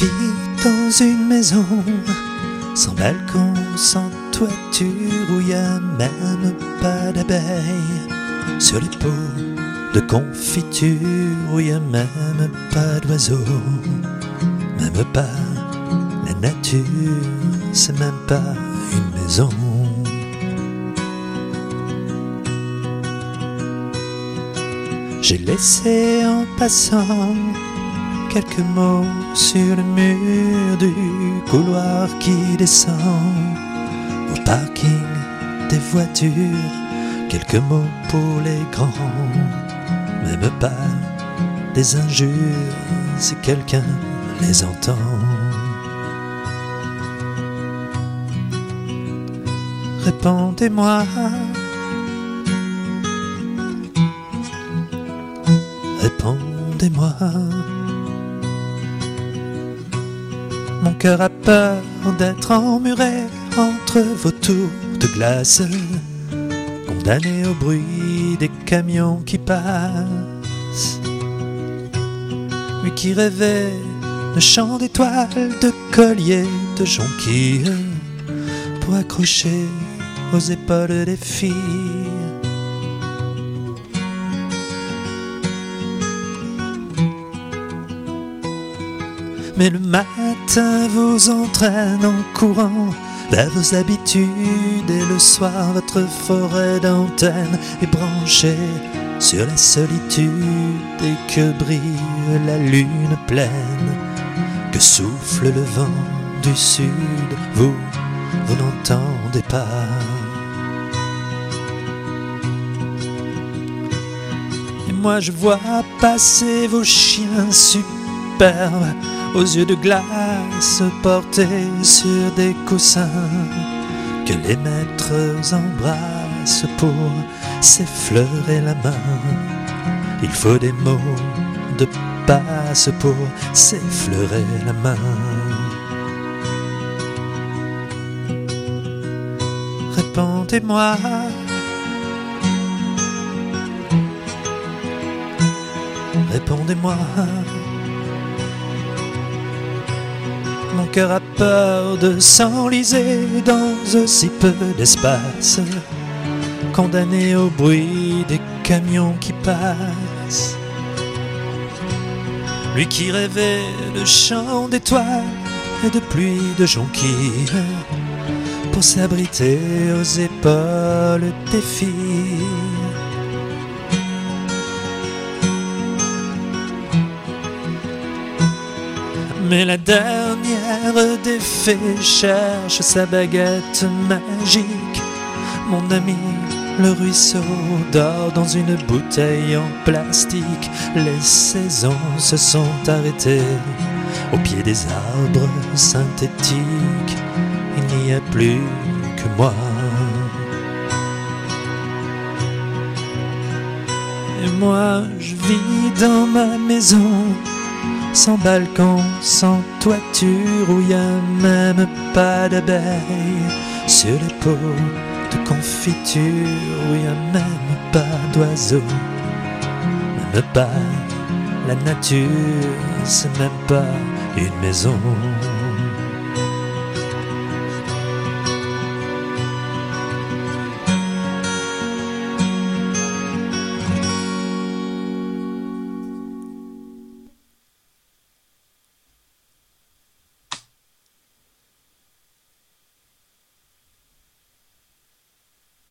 Vis dans une maison. Sans balcon, sans toiture, où y a même pas d'abeilles sur les pots de confiture, où y a même pas d'oiseaux, même pas la nature, c'est même pas une maison. J'ai laissé en passant quelques mots sur le mur du couloir qui descend au parking des voitures. Quelques mots pour les grands, même pas des injures si quelqu'un les entend. Répondez-moi. Répondez-moi. Mon cœur a peur d'être emmuré entre vos tours de glace, condamné au bruit des camions qui passent. Lui qui rêvait de chants d'étoiles, de colliers, de jonquilles, pour accrocher aux épaules des filles. Mais le matin vous entraîne en courant. Vers vos habitudes et le soir votre forêt d'antenne est branchée sur la solitude et que brille la lune pleine, que souffle le vent du sud, vous, vous n'entendez pas. Et moi je vois passer vos chiens superbes aux yeux de glace portés sur des coussins que les maîtres embrassent pour s'effleurer la main. Il faut des mots de passe pour s'effleurer la main. Répondez-moi. Répondez-moi. Mon cœur a peur de s'enliser dans aussi peu d'espace, condamné au bruit des camions qui passent. Lui qui rêvait de chants d'étoiles et de pluie de jonquilles, pour s'abriter aux épaules des filles. Mais la dernière des fées cherche sa baguette magique. Mon ami, le ruisseau dort dans une bouteille en plastique. Les saisons se sont arrêtées au pied des arbres synthétiques. Il n'y a plus que moi. Et moi, je vis dans ma maison sans balcon, sans toiture, où y a même pas d'abeilles sur les pots de confiture, où y a même pas d'oiseaux, même pas la nature, c'est même pas une maison.